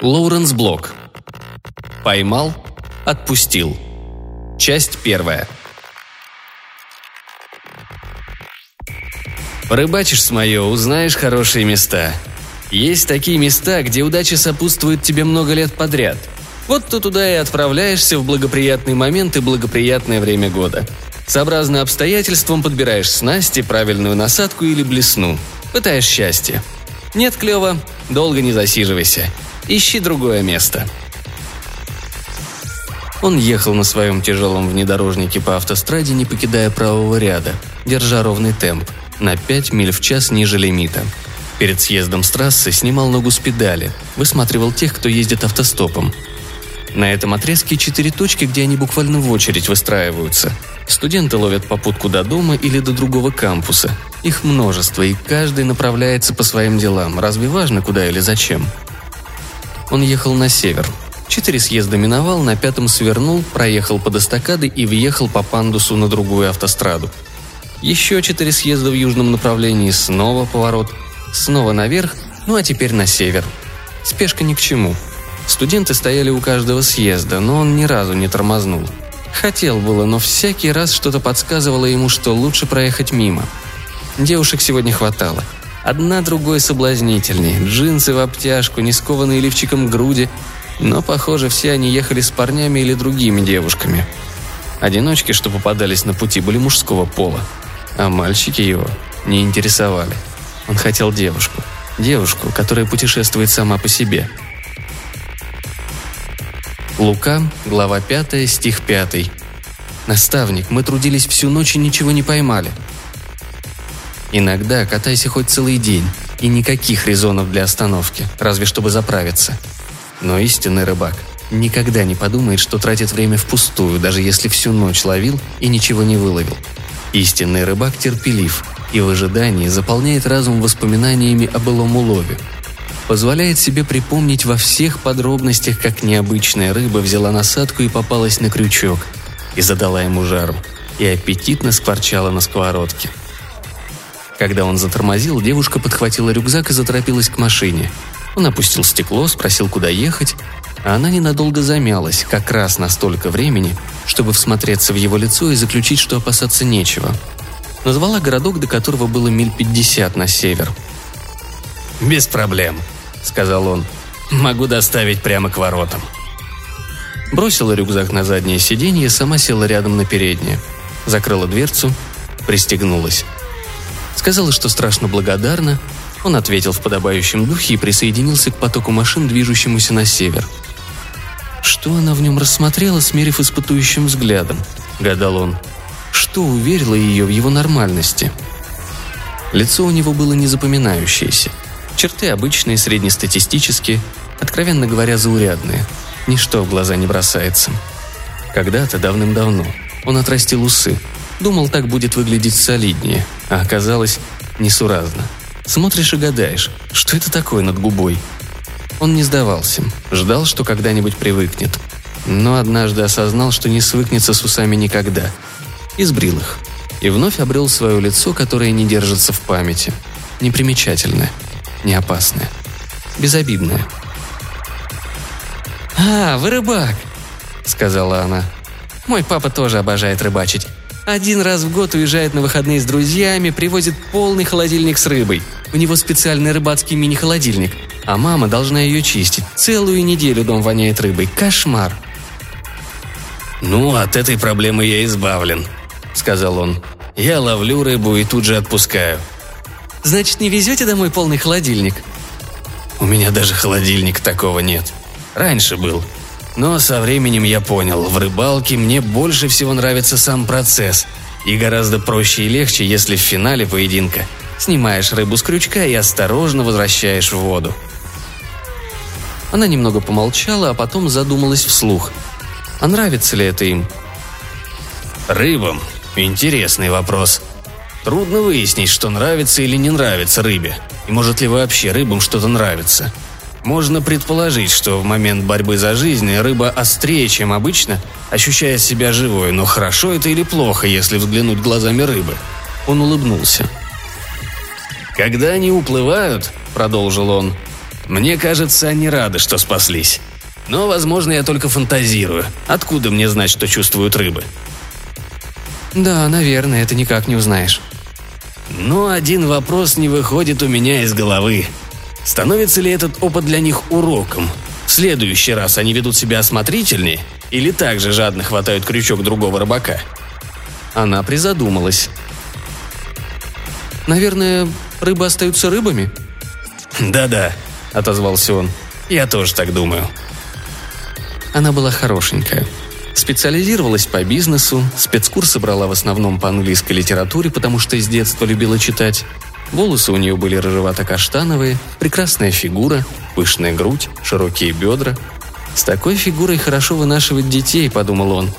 Лоуренс Блок. Поймал, отпустил. Часть первая. Порыбачишь с мое, узнаешь хорошие места. Есть такие места, где удача сопутствует тебе много лет подряд. Вот ты туда и отправляешься в благоприятный момент и благоприятное время года. Сообразно обстоятельствам подбираешь снасти, правильную насадку или блесну. Пытаешь счастье. Нет клёва, долго не засиживайся. Ищи другое место. Он ехал на своем тяжелом внедорожнике по автостраде, не покидая правого ряда, держа ровный темп, на 5 миль в час ниже лимита. Перед съездом с трассы снимал ногу с педали, высматривал тех, кто ездит автостопом. На этом отрезке четыре точки, где они буквально в очередь выстраиваются. Студенты ловят попутку до дома или до другого кампуса. Их множество, и каждый направляется по своим делам. Разве важно, куда или зачем? Он ехал на север. Четыре съезда миновал, на пятом свернул, проехал под эстакадой и въехал по пандусу на другую автостраду. Еще четыре съезда в южном направлении, снова поворот, снова наверх, ну а теперь на север. Спешка ни к чему. Студенты стояли у каждого съезда, но он ни разу не тормознул. Хотел было, но всякий раз что-то подсказывало ему, что лучше проехать мимо. Девушек сегодня хватало – Одна другой соблазнительней, джинсы в обтяжку, не скованные лифчиком груди, но, похоже, все они ехали с парнями или другими девушками. Одиночки, что попадались на пути, были мужского пола, а мальчики его не интересовали. Он хотел девушку. Девушку, которая путешествует сама по себе. Лука, глава 5, стих 5. «Наставник, мы трудились всю ночь и ничего не поймали. Иногда катайся хоть целый день, и никаких резонов для остановки, разве чтобы заправиться. Но истинный рыбак никогда не подумает, что тратит время впустую, даже если всю ночь ловил и ничего не выловил. Истинный рыбак терпелив и в ожидании заполняет разум воспоминаниями о былом улове. Позволяет себе припомнить во всех подробностях, как необычная рыба взяла насадку и попалась на крючок, и задала ему жару, и аппетитно скворчала на сковородке – когда он затормозил, девушка подхватила рюкзак и заторопилась к машине. Он опустил стекло, спросил, куда ехать, а она ненадолго замялась, как раз на столько времени, чтобы всмотреться в его лицо и заключить, что опасаться нечего. Назвала городок, до которого было миль пятьдесят на север. «Без проблем», — сказал он. «Могу доставить прямо к воротам». Бросила рюкзак на заднее сиденье, сама села рядом на переднее. Закрыла дверцу, пристегнулась. Сказала, что страшно благодарна. Он ответил в подобающем духе и присоединился к потоку машин, движущемуся на север. Что она в нем рассмотрела, смерив испытующим взглядом? Гадал он. Что уверило ее в его нормальности? Лицо у него было незапоминающееся. Черты обычные, среднестатистические, откровенно говоря, заурядные. Ничто в глаза не бросается. Когда-то, давным-давно, он отрастил усы – Думал, так будет выглядеть солиднее, а оказалось несуразно. Смотришь и гадаешь, что это такое над губой. Он не сдавался, ждал, что когда-нибудь привыкнет. Но однажды осознал, что не свыкнется с усами никогда. Избрил их. И вновь обрел свое лицо, которое не держится в памяти. Непримечательное, не опасное, безобидное. «А, вы рыбак!» — сказала она. «Мой папа тоже обожает рыбачить. Один раз в год уезжает на выходные с друзьями, привозит полный холодильник с рыбой. У него специальный рыбацкий мини-холодильник. А мама должна ее чистить. Целую неделю дом воняет рыбой. Кошмар. «Ну, от этой проблемы я избавлен», — сказал он. «Я ловлю рыбу и тут же отпускаю». «Значит, не везете домой полный холодильник?» «У меня даже холодильника такого нет. Раньше был. Но со временем я понял, в рыбалке мне больше всего нравится сам процесс. И гораздо проще и легче, если в финале поединка снимаешь рыбу с крючка и осторожно возвращаешь в воду. Она немного помолчала, а потом задумалась вслух. А нравится ли это им? Рыбам? Интересный вопрос. Трудно выяснить, что нравится или не нравится рыбе. И может ли вообще рыбам что-то нравится. Можно предположить, что в момент борьбы за жизнь рыба острее, чем обычно, ощущая себя живой, но хорошо это или плохо, если взглянуть глазами рыбы. Он улыбнулся. «Когда они уплывают», — продолжил он, — Мне кажется, они рады, что спаслись. Но, возможно, я только фантазирую. Откуда мне знать, что чувствуют рыбы? Да, наверное, это никак не узнаешь. Но один вопрос не выходит у меня из головы. Становится ли этот опыт для них уроком? В следующий раз они ведут себя осмотрительнее или также жадно хватают крючок другого рыбака? Она призадумалась. Наверное, рыбы остаются рыбами? Да-да, отозвался он. Я тоже так думаю. Она была хорошенькая. Специализировалась по бизнесу, спецкурсы брала в основном по английской литературе, потому что с детства любила читать. Волосы у нее были рыжевато-каштановые, прекрасная фигура, пышная грудь, широкие бедра. «С такой фигурой хорошо вынашивать детей», — подумал он.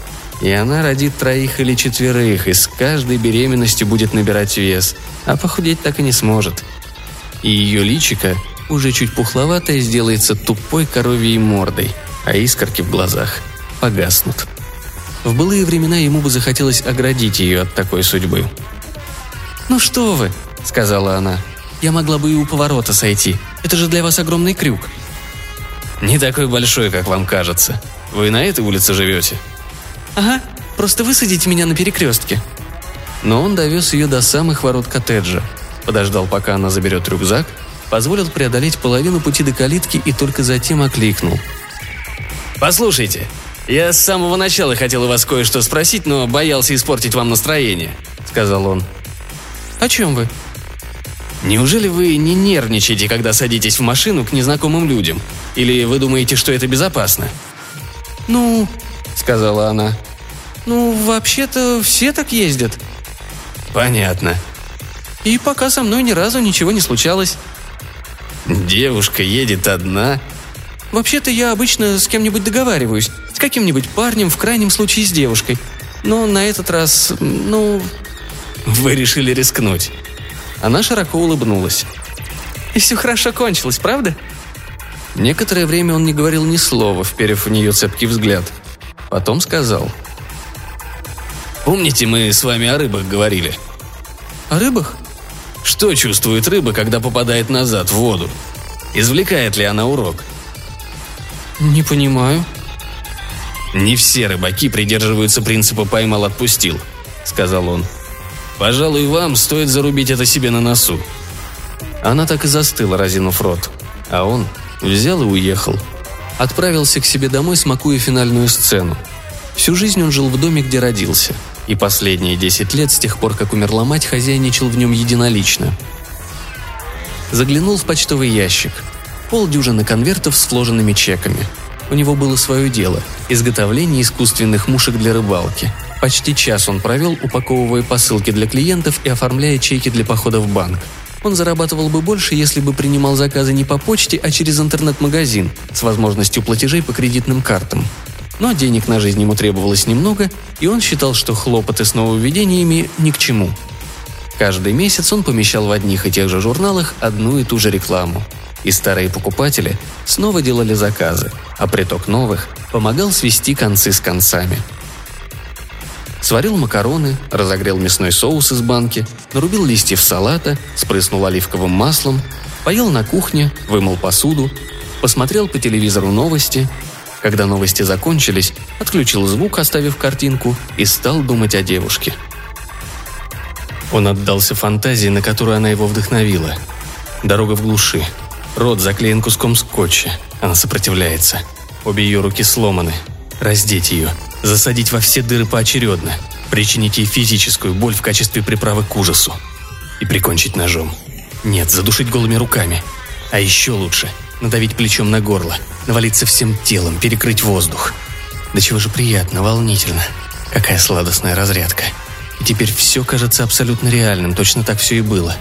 «И она родит троих или четверых, и с каждой беременностью будет набирать вес, а похудеть так и не сможет». И ее личико, уже чуть пухловатое, сделается тупой коровьей мордой — а искорки в глазах погаснут. В былые времена ему бы захотелось оградить ее от такой судьбы. «Ну что вы», — сказала она, — «я могла бы и у поворота сойти. Это же для вас огромный крюк». «Не такой большой, как вам кажется. Вы на этой улице живете?» «Ага, просто высадите меня на перекрестке». Но он довез ее до самых ворот коттеджа, подождал, пока она заберет рюкзак, позволил преодолеть половину пути до калитки и только затем окликнул — «Послушайте, я с самого начала хотел у вас кое-что спросить, но боялся испортить вам настроение», — сказал он. «О чем вы?» «Неужели вы не нервничаете, когда садитесь в машину к незнакомым людям? Или вы думаете, что это безопасно?» «Ну...» — сказала она. «Ну, вообще-то все так ездят». «Понятно». «И пока со мной ни разу ничего не случалось». «Девушка едет одна», Вообще-то я обычно с кем-нибудь договариваюсь, с каким-нибудь парнем, в крайнем случае с девушкой. Но на этот раз, ну... Вы решили рискнуть. Она широко улыбнулась. И все хорошо кончилось, правда? Некоторое время он не говорил ни слова, вперев в нее цепкий взгляд. Потом сказал. «Помните, мы с вами о рыбах говорили?» «О рыбах?» «Что чувствует рыба, когда попадает назад в воду? Извлекает ли она урок?» «Не понимаю». «Не все рыбаки придерживаются принципа «поймал-отпустил», — сказал он. «Пожалуй, вам стоит зарубить это себе на носу». Она так и застыла, разинув рот. А он взял и уехал. Отправился к себе домой, смакуя финальную сцену. Всю жизнь он жил в доме, где родился. И последние десять лет, с тех пор, как умерла мать, хозяйничал в нем единолично. Заглянул в почтовый ящик – полдюжины конвертов с сложенными чеками. У него было свое дело – изготовление искусственных мушек для рыбалки. Почти час он провел, упаковывая посылки для клиентов и оформляя чеки для похода в банк. Он зарабатывал бы больше, если бы принимал заказы не по почте, а через интернет-магазин с возможностью платежей по кредитным картам. Но денег на жизнь ему требовалось немного, и он считал, что хлопоты с нововведениями ни к чему. Каждый месяц он помещал в одних и тех же журналах одну и ту же рекламу – и старые покупатели снова делали заказы, а приток новых помогал свести концы с концами. Сварил макароны, разогрел мясной соус из банки, нарубил листьев салата, спрыснул оливковым маслом, поел на кухне, вымыл посуду, посмотрел по телевизору новости. Когда новости закончились, отключил звук, оставив картинку, и стал думать о девушке. Он отдался фантазии, на которую она его вдохновила. Дорога в глуши, Рот заклеен куском скотча. Она сопротивляется. Обе ее руки сломаны. Раздеть ее. Засадить во все дыры поочередно. Причинить ей физическую боль в качестве приправы к ужасу. И прикончить ножом. Нет, задушить голыми руками. А еще лучше – надавить плечом на горло, навалиться всем телом, перекрыть воздух. Да чего же приятно, волнительно. Какая сладостная разрядка. И теперь все кажется абсолютно реальным, точно так все и было.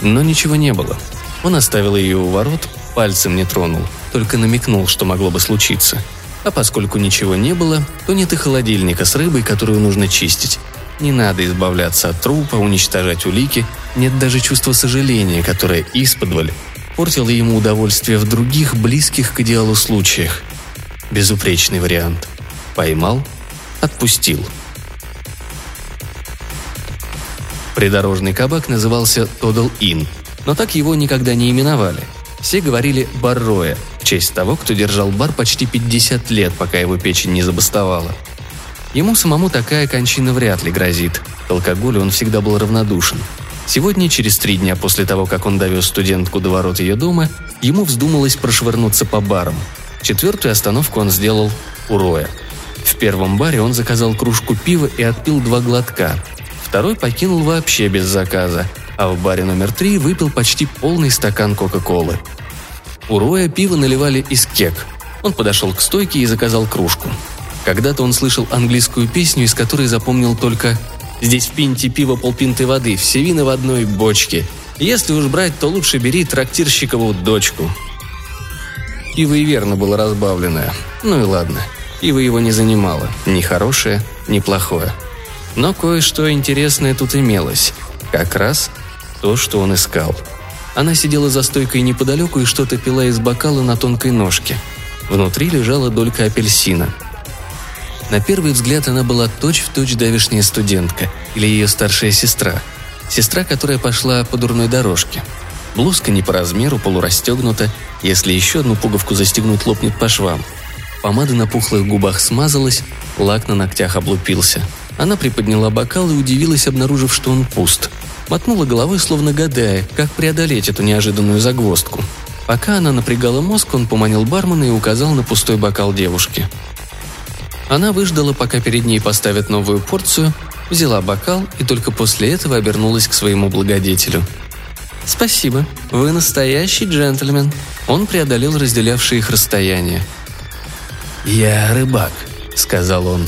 Но ничего не было. Он оставил ее у ворот, пальцем не тронул, только намекнул, что могло бы случиться. А поскольку ничего не было, то нет и холодильника с рыбой, которую нужно чистить. Не надо избавляться от трупа, уничтожать улики, нет даже чувства сожаления, которое исподволь портило ему удовольствие в других, близких к идеалу случаях. Безупречный вариант. Поймал, отпустил. Придорожный кабак назывался «Тодал Inn», но так его никогда не именовали. Все говорили «Барроя» в честь того, кто держал бар почти 50 лет, пока его печень не забастовала. Ему самому такая кончина вряд ли грозит. К алкоголю он всегда был равнодушен. Сегодня, через три дня после того, как он довез студентку до ворот ее дома, ему вздумалось прошвырнуться по барам. Четвертую остановку он сделал у Роя. В первом баре он заказал кружку пива и отпил два глотка. Второй покинул вообще без заказа, а в баре номер три выпил почти полный стакан Кока-Колы. У Роя пиво наливали из кек. Он подошел к стойке и заказал кружку. Когда-то он слышал английскую песню, из которой запомнил только «Здесь в пинте пива полпинты воды, все вина в одной бочке. Если уж брать, то лучше бери трактирщикову дочку». Пиво и верно было разбавленное. Ну и ладно. Пиво его не занимало. Ни хорошее, ни плохое. Но кое-что интересное тут имелось. Как раз то, что он искал. Она сидела за стойкой неподалеку и что-то пила из бокала на тонкой ножке. Внутри лежала долька апельсина – на первый взгляд она была точь-в-точь точь давешняя студентка или ее старшая сестра. Сестра, которая пошла по дурной дорожке. Блузка не по размеру, полурастегнута. Если еще одну пуговку застегнуть, лопнет по швам. Помада на пухлых губах смазалась, лак на ногтях облупился. Она приподняла бокал и удивилась, обнаружив, что он пуст. Мотнула головой, словно гадая, как преодолеть эту неожиданную загвоздку. Пока она напрягала мозг, он поманил бармена и указал на пустой бокал девушки. Она выждала, пока перед ней поставят новую порцию, взяла бокал и только после этого обернулась к своему благодетелю. «Спасибо. Вы настоящий джентльмен». Он преодолел разделявшие их расстояние. «Я рыбак», — сказал он.